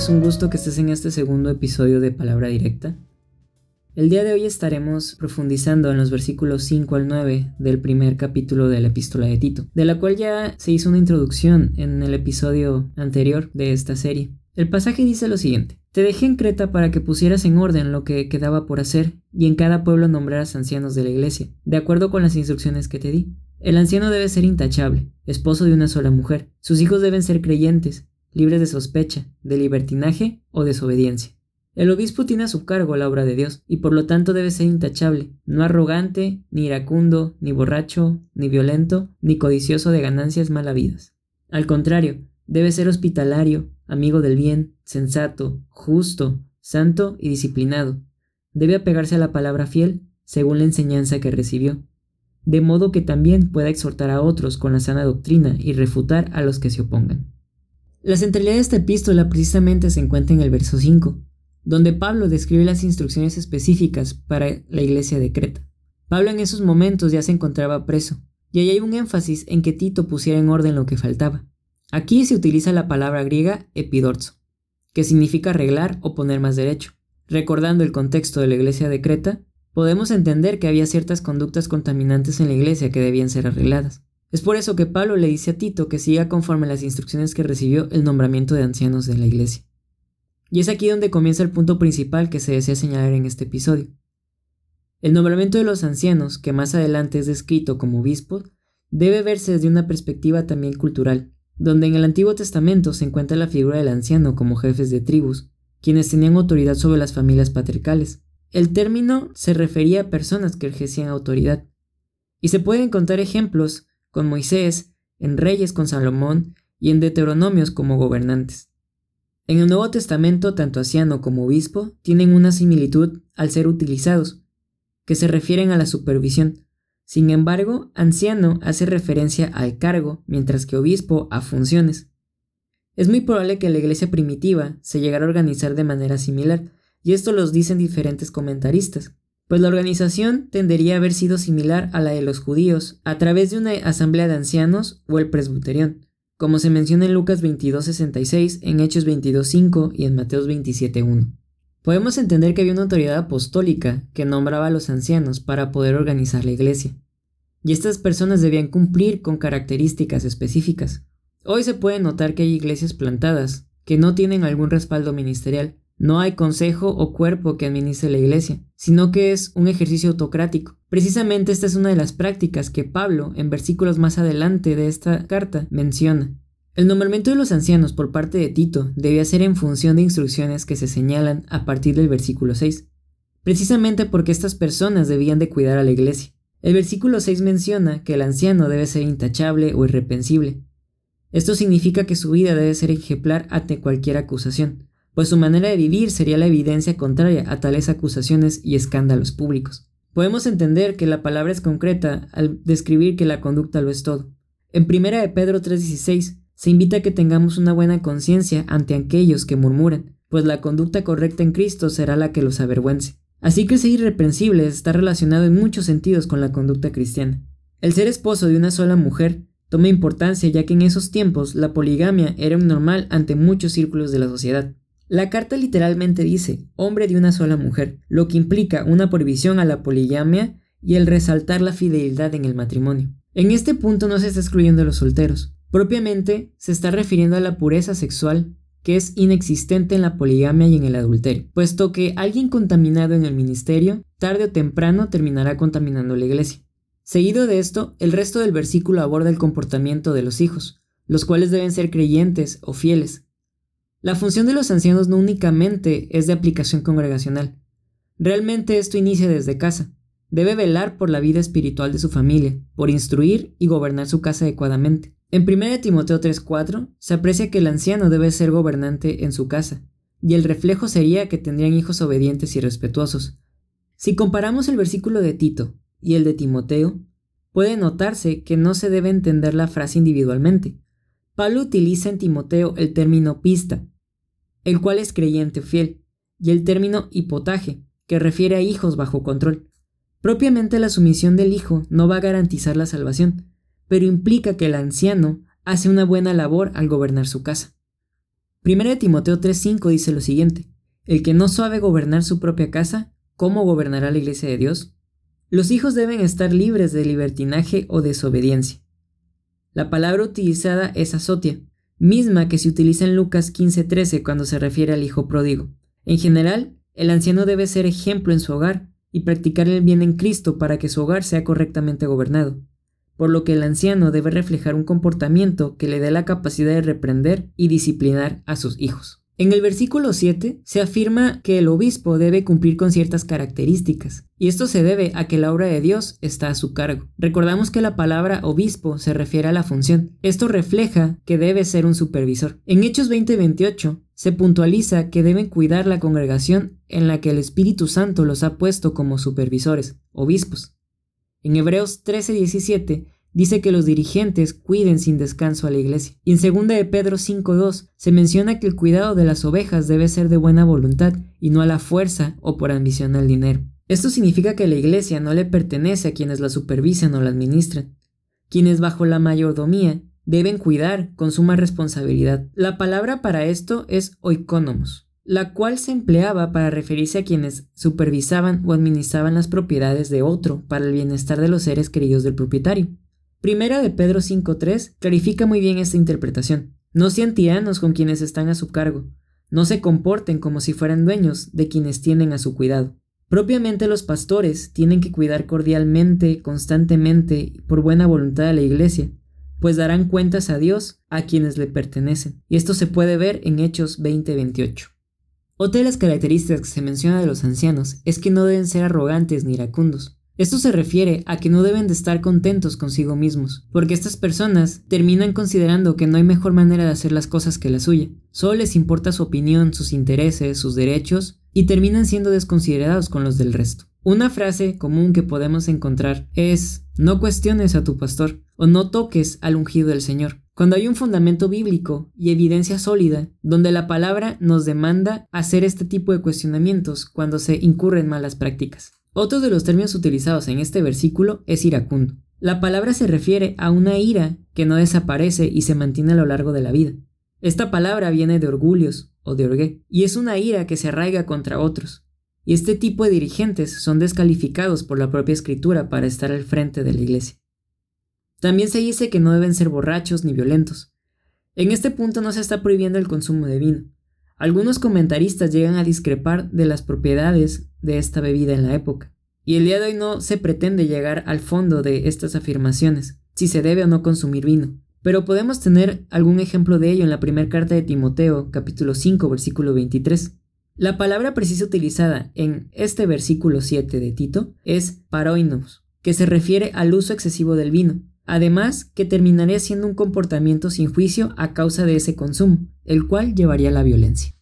Es un gusto que estés en este segundo episodio de Palabra Directa. El día de hoy estaremos profundizando en los versículos 5 al 9 del primer capítulo de la epístola de Tito, de la cual ya se hizo una introducción en el episodio anterior de esta serie. El pasaje dice lo siguiente. Te dejé en Creta para que pusieras en orden lo que quedaba por hacer y en cada pueblo nombraras ancianos de la iglesia, de acuerdo con las instrucciones que te di. El anciano debe ser intachable, esposo de una sola mujer. Sus hijos deben ser creyentes, libres de sospecha, de libertinaje o desobediencia. El obispo tiene a su cargo la obra de Dios y por lo tanto debe ser intachable, no arrogante, ni iracundo, ni borracho, ni violento, ni codicioso de ganancias mal habidas. Al contrario, debe ser hospitalario, amigo del bien, sensato, justo, santo y disciplinado. Debe apegarse a la palabra fiel según la enseñanza que recibió, de modo que también pueda exhortar a otros con la sana doctrina y refutar a los que se opongan. La centralidad de esta epístola precisamente se encuentra en el verso 5, donde Pablo describe las instrucciones específicas para la iglesia de Creta. Pablo en esos momentos ya se encontraba preso, y ahí hay un énfasis en que Tito pusiera en orden lo que faltaba. Aquí se utiliza la palabra griega epidorzo, que significa arreglar o poner más derecho. Recordando el contexto de la iglesia de Creta, podemos entender que había ciertas conductas contaminantes en la iglesia que debían ser arregladas. Es por eso que Pablo le dice a Tito que siga conforme las instrucciones que recibió el nombramiento de ancianos de la iglesia. Y es aquí donde comienza el punto principal que se desea señalar en este episodio. El nombramiento de los ancianos, que más adelante es descrito como obispos, debe verse desde una perspectiva también cultural, donde en el Antiguo Testamento se encuentra la figura del anciano como jefes de tribus, quienes tenían autoridad sobre las familias patriarcales. El término se refería a personas que ejercían autoridad. Y se pueden contar ejemplos con Moisés, en Reyes con Salomón y en Deuteronomios como gobernantes. En el Nuevo Testamento, tanto anciano como obispo tienen una similitud al ser utilizados, que se refieren a la supervisión. Sin embargo, anciano hace referencia al cargo, mientras que obispo a funciones. Es muy probable que la iglesia primitiva se llegara a organizar de manera similar, y esto los dicen diferentes comentaristas pues la organización tendería a haber sido similar a la de los judíos a través de una asamblea de ancianos o el presbuterión, como se menciona en Lucas 22.66, en Hechos 22.5 y en Mateos 27.1. Podemos entender que había una autoridad apostólica que nombraba a los ancianos para poder organizar la iglesia, y estas personas debían cumplir con características específicas. Hoy se puede notar que hay iglesias plantadas que no tienen algún respaldo ministerial, no hay consejo o cuerpo que administre la iglesia, sino que es un ejercicio autocrático. Precisamente esta es una de las prácticas que Pablo, en versículos más adelante de esta carta, menciona. El nombramiento de los ancianos por parte de Tito debía ser en función de instrucciones que se señalan a partir del versículo 6, precisamente porque estas personas debían de cuidar a la iglesia. El versículo 6 menciona que el anciano debe ser intachable o irrepensible. Esto significa que su vida debe ser ejemplar ante cualquier acusación pues su manera de vivir sería la evidencia contraria a tales acusaciones y escándalos públicos. Podemos entender que la palabra es concreta al describir que la conducta lo es todo. En 1 de Pedro 3:16 se invita a que tengamos una buena conciencia ante aquellos que murmuran, pues la conducta correcta en Cristo será la que los avergüence. Así que ser irreprensible está relacionado en muchos sentidos con la conducta cristiana. El ser esposo de una sola mujer toma importancia ya que en esos tiempos la poligamia era un normal ante muchos círculos de la sociedad. La carta literalmente dice hombre de una sola mujer, lo que implica una prohibición a la poligamia y el resaltar la fidelidad en el matrimonio. En este punto no se está excluyendo a los solteros, propiamente se está refiriendo a la pureza sexual que es inexistente en la poligamia y en el adulterio, puesto que alguien contaminado en el ministerio tarde o temprano terminará contaminando la iglesia. Seguido de esto, el resto del versículo aborda el comportamiento de los hijos, los cuales deben ser creyentes o fieles, la función de los ancianos no únicamente es de aplicación congregacional. Realmente esto inicia desde casa. Debe velar por la vida espiritual de su familia, por instruir y gobernar su casa adecuadamente. En 1 Timoteo 3:4 se aprecia que el anciano debe ser gobernante en su casa, y el reflejo sería que tendrían hijos obedientes y respetuosos. Si comparamos el versículo de Tito y el de Timoteo, puede notarse que no se debe entender la frase individualmente. Pablo utiliza en Timoteo el término pista, el cual es creyente fiel, y el término hipotaje, que refiere a hijos bajo control. Propiamente la sumisión del hijo no va a garantizar la salvación, pero implica que el anciano hace una buena labor al gobernar su casa. 1 Timoteo 3:5 dice lo siguiente, el que no sabe gobernar su propia casa, ¿cómo gobernará la iglesia de Dios? Los hijos deben estar libres de libertinaje o desobediencia. La palabra utilizada es azotia, misma que se utiliza en Lucas 15:13 cuando se refiere al hijo pródigo. En general, el anciano debe ser ejemplo en su hogar y practicar el bien en Cristo para que su hogar sea correctamente gobernado, por lo que el anciano debe reflejar un comportamiento que le dé la capacidad de reprender y disciplinar a sus hijos. En el versículo 7 se afirma que el obispo debe cumplir con ciertas características, y esto se debe a que la obra de Dios está a su cargo. Recordamos que la palabra obispo se refiere a la función. Esto refleja que debe ser un supervisor. En Hechos 20:28 se puntualiza que deben cuidar la congregación en la que el Espíritu Santo los ha puesto como supervisores, obispos. En Hebreos 13:17 dice que los dirigentes cuiden sin descanso a la iglesia. Y en 2 de Pedro 5.2 se menciona que el cuidado de las ovejas debe ser de buena voluntad y no a la fuerza o por ambición al dinero. Esto significa que la iglesia no le pertenece a quienes la supervisan o la administran. Quienes bajo la mayordomía deben cuidar con suma responsabilidad. La palabra para esto es oikónomos, la cual se empleaba para referirse a quienes supervisaban o administraban las propiedades de otro para el bienestar de los seres queridos del propietario. Primera de Pedro 5.3 clarifica muy bien esta interpretación. No sean tiranos con quienes están a su cargo. No se comporten como si fueran dueños de quienes tienen a su cuidado. Propiamente los pastores tienen que cuidar cordialmente, constantemente, por buena voluntad de la iglesia, pues darán cuentas a Dios a quienes le pertenecen. Y esto se puede ver en Hechos 20:28. Otra de las características que se menciona de los ancianos es que no deben ser arrogantes ni iracundos. Esto se refiere a que no deben de estar contentos consigo mismos, porque estas personas terminan considerando que no hay mejor manera de hacer las cosas que la suya. Solo les importa su opinión, sus intereses, sus derechos, y terminan siendo desconsiderados con los del resto. Una frase común que podemos encontrar es no cuestiones a tu pastor o no toques al ungido del Señor. Cuando hay un fundamento bíblico y evidencia sólida, donde la palabra nos demanda hacer este tipo de cuestionamientos cuando se incurren malas prácticas. Otro de los términos utilizados en este versículo es iracundo. La palabra se refiere a una ira que no desaparece y se mantiene a lo largo de la vida. Esta palabra viene de orgullos o de orgué, y es una ira que se arraiga contra otros. Y este tipo de dirigentes son descalificados por la propia escritura para estar al frente de la iglesia. También se dice que no deben ser borrachos ni violentos. En este punto no se está prohibiendo el consumo de vino, algunos comentaristas llegan a discrepar de las propiedades de esta bebida en la época, y el día de hoy no se pretende llegar al fondo de estas afirmaciones, si se debe o no consumir vino, pero podemos tener algún ejemplo de ello en la primera carta de Timoteo, capítulo 5, versículo 23. La palabra precisa utilizada en este versículo 7 de Tito es paroinos, que se refiere al uso excesivo del vino, además que terminaría siendo un comportamiento sin juicio a causa de ese consumo, el cual llevaría a la violencia.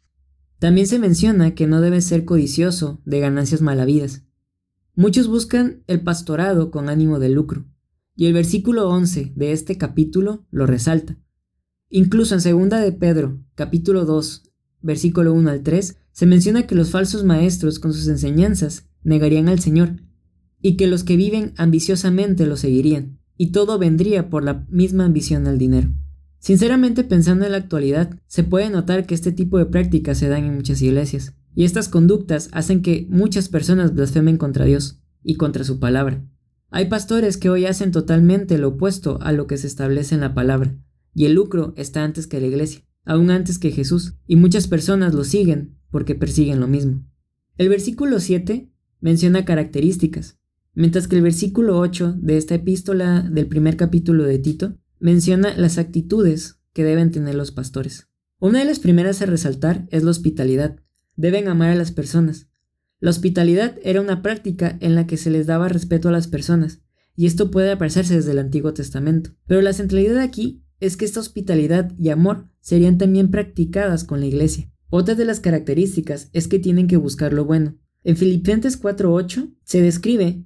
También se menciona que no debe ser codicioso de ganancias malavidas. Muchos buscan el pastorado con ánimo de lucro, y el versículo 11 de este capítulo lo resalta. Incluso en segunda de Pedro, capítulo 2, versículo 1 al 3, se menciona que los falsos maestros con sus enseñanzas negarían al Señor, y que los que viven ambiciosamente lo seguirían y todo vendría por la misma ambición al dinero. Sinceramente, pensando en la actualidad, se puede notar que este tipo de prácticas se dan en muchas iglesias, y estas conductas hacen que muchas personas blasfemen contra Dios y contra su palabra. Hay pastores que hoy hacen totalmente lo opuesto a lo que se establece en la palabra, y el lucro está antes que la iglesia, aún antes que Jesús, y muchas personas lo siguen porque persiguen lo mismo. El versículo 7 menciona características, Mientras que el versículo 8 de esta epístola del primer capítulo de Tito menciona las actitudes que deben tener los pastores. Una de las primeras a resaltar es la hospitalidad. Deben amar a las personas. La hospitalidad era una práctica en la que se les daba respeto a las personas, y esto puede aparecerse desde el Antiguo Testamento. Pero la centralidad aquí es que esta hospitalidad y amor serían también practicadas con la iglesia. Otra de las características es que tienen que buscar lo bueno. En Filipenses 4.8 se describe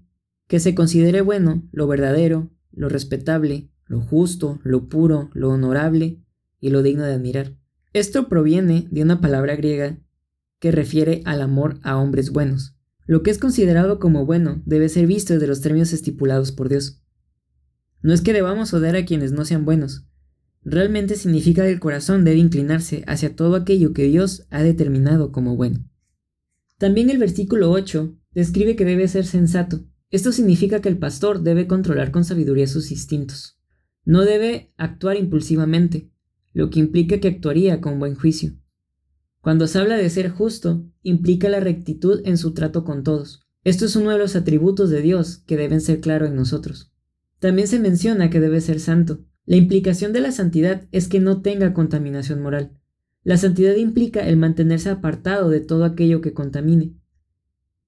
que se considere bueno lo verdadero, lo respetable, lo justo, lo puro, lo honorable y lo digno de admirar. Esto proviene de una palabra griega que refiere al amor a hombres buenos. Lo que es considerado como bueno debe ser visto desde los términos estipulados por Dios. No es que debamos odiar a quienes no sean buenos, realmente significa que el corazón debe inclinarse hacia todo aquello que Dios ha determinado como bueno. También el versículo 8 describe que debe ser sensato. Esto significa que el pastor debe controlar con sabiduría sus instintos. No debe actuar impulsivamente, lo que implica que actuaría con buen juicio. Cuando se habla de ser justo, implica la rectitud en su trato con todos. Esto es uno de los atributos de Dios que deben ser claros en nosotros. También se menciona que debe ser santo. La implicación de la santidad es que no tenga contaminación moral. La santidad implica el mantenerse apartado de todo aquello que contamine.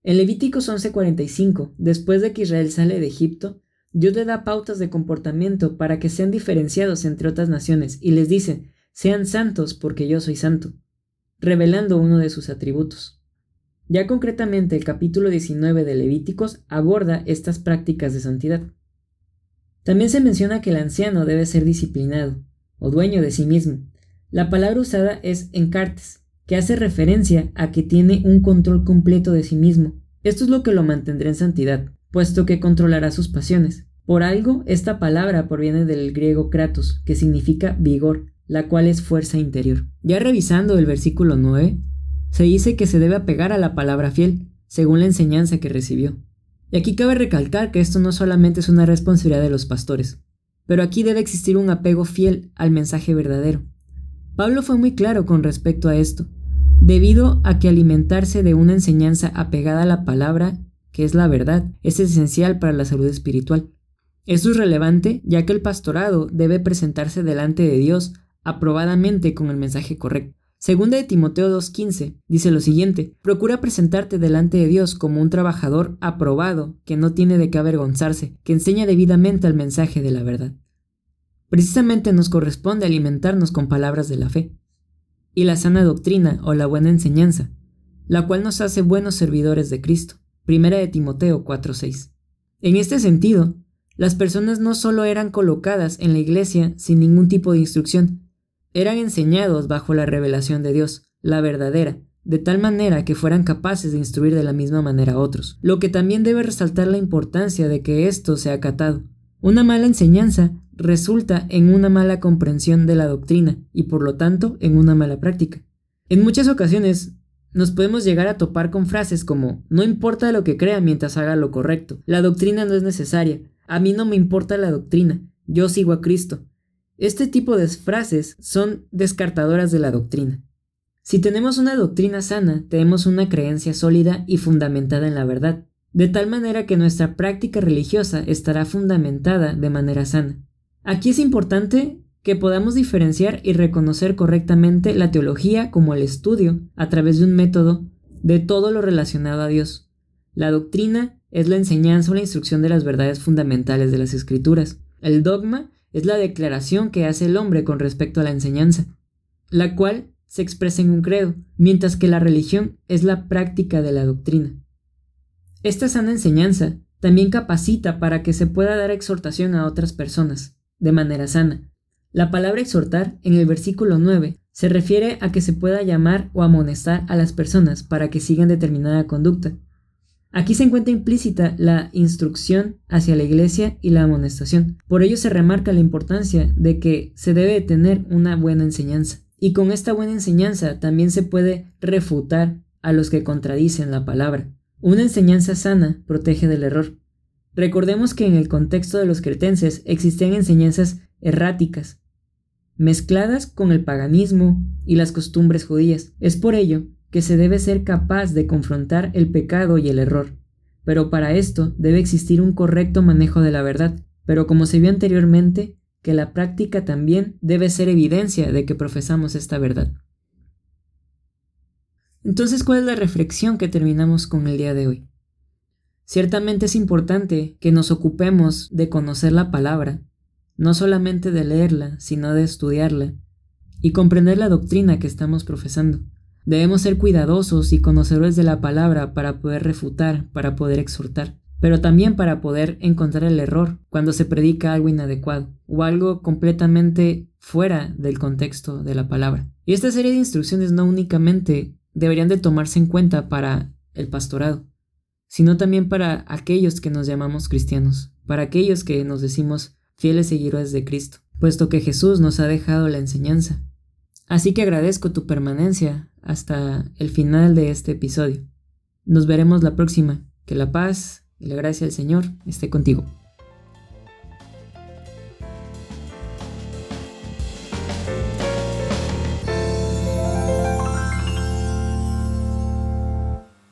En Levíticos 11:45, después de que Israel sale de Egipto, Dios le da pautas de comportamiento para que sean diferenciados entre otras naciones y les dice, sean santos porque yo soy santo, revelando uno de sus atributos. Ya concretamente el capítulo 19 de Levíticos aborda estas prácticas de santidad. También se menciona que el anciano debe ser disciplinado, o dueño de sí mismo. La palabra usada es encartes, que hace referencia a que tiene un control completo de sí mismo. Esto es lo que lo mantendrá en santidad, puesto que controlará sus pasiones. Por algo, esta palabra proviene del griego kratos, que significa vigor, la cual es fuerza interior. Ya revisando el versículo 9, se dice que se debe apegar a la palabra fiel, según la enseñanza que recibió. Y aquí cabe recalcar que esto no solamente es una responsabilidad de los pastores, pero aquí debe existir un apego fiel al mensaje verdadero. Pablo fue muy claro con respecto a esto, debido a que alimentarse de una enseñanza apegada a la palabra, que es la verdad, es esencial para la salud espiritual. Esto es relevante ya que el pastorado debe presentarse delante de Dios aprobadamente con el mensaje correcto. Segunda de Timoteo 2.15 dice lo siguiente, procura presentarte delante de Dios como un trabajador aprobado, que no tiene de qué avergonzarse, que enseña debidamente el mensaje de la verdad. Precisamente nos corresponde alimentarnos con palabras de la fe y la sana doctrina o la buena enseñanza, la cual nos hace buenos servidores de Cristo. Primera de Timoteo 4:6. En este sentido, las personas no solo eran colocadas en la iglesia sin ningún tipo de instrucción, eran enseñados bajo la revelación de Dios, la verdadera, de tal manera que fueran capaces de instruir de la misma manera a otros, lo que también debe resaltar la importancia de que esto sea acatado. Una mala enseñanza resulta en una mala comprensión de la doctrina y por lo tanto en una mala práctica. En muchas ocasiones nos podemos llegar a topar con frases como no importa lo que crea mientras haga lo correcto, la doctrina no es necesaria, a mí no me importa la doctrina, yo sigo a Cristo, este tipo de frases son descartadoras de la doctrina. Si tenemos una doctrina sana, tenemos una creencia sólida y fundamentada en la verdad, de tal manera que nuestra práctica religiosa estará fundamentada de manera sana. Aquí es importante que podamos diferenciar y reconocer correctamente la teología como el estudio, a través de un método, de todo lo relacionado a Dios. La doctrina es la enseñanza o la instrucción de las verdades fundamentales de las escrituras. El dogma es la declaración que hace el hombre con respecto a la enseñanza, la cual se expresa en un credo, mientras que la religión es la práctica de la doctrina. Esta sana enseñanza también capacita para que se pueda dar exhortación a otras personas, de manera sana. La palabra exhortar en el versículo 9 se refiere a que se pueda llamar o amonestar a las personas para que sigan determinada conducta, Aquí se encuentra implícita la instrucción hacia la iglesia y la amonestación. Por ello se remarca la importancia de que se debe tener una buena enseñanza. Y con esta buena enseñanza también se puede refutar a los que contradicen la palabra. Una enseñanza sana protege del error. Recordemos que en el contexto de los cretenses existían enseñanzas erráticas, mezcladas con el paganismo y las costumbres judías. Es por ello que se debe ser capaz de confrontar el pecado y el error. Pero para esto debe existir un correcto manejo de la verdad, pero como se vio anteriormente, que la práctica también debe ser evidencia de que profesamos esta verdad. Entonces, ¿cuál es la reflexión que terminamos con el día de hoy? Ciertamente es importante que nos ocupemos de conocer la palabra, no solamente de leerla, sino de estudiarla y comprender la doctrina que estamos profesando. Debemos ser cuidadosos y conocedores de la palabra para poder refutar, para poder exhortar, pero también para poder encontrar el error cuando se predica algo inadecuado o algo completamente fuera del contexto de la palabra. Y esta serie de instrucciones no únicamente deberían de tomarse en cuenta para el pastorado, sino también para aquellos que nos llamamos cristianos, para aquellos que nos decimos fieles seguidores de Cristo. puesto que Jesús nos ha dejado la enseñanza. Así que agradezco tu permanencia hasta el final de este episodio. Nos veremos la próxima. Que la paz y la gracia del Señor esté contigo.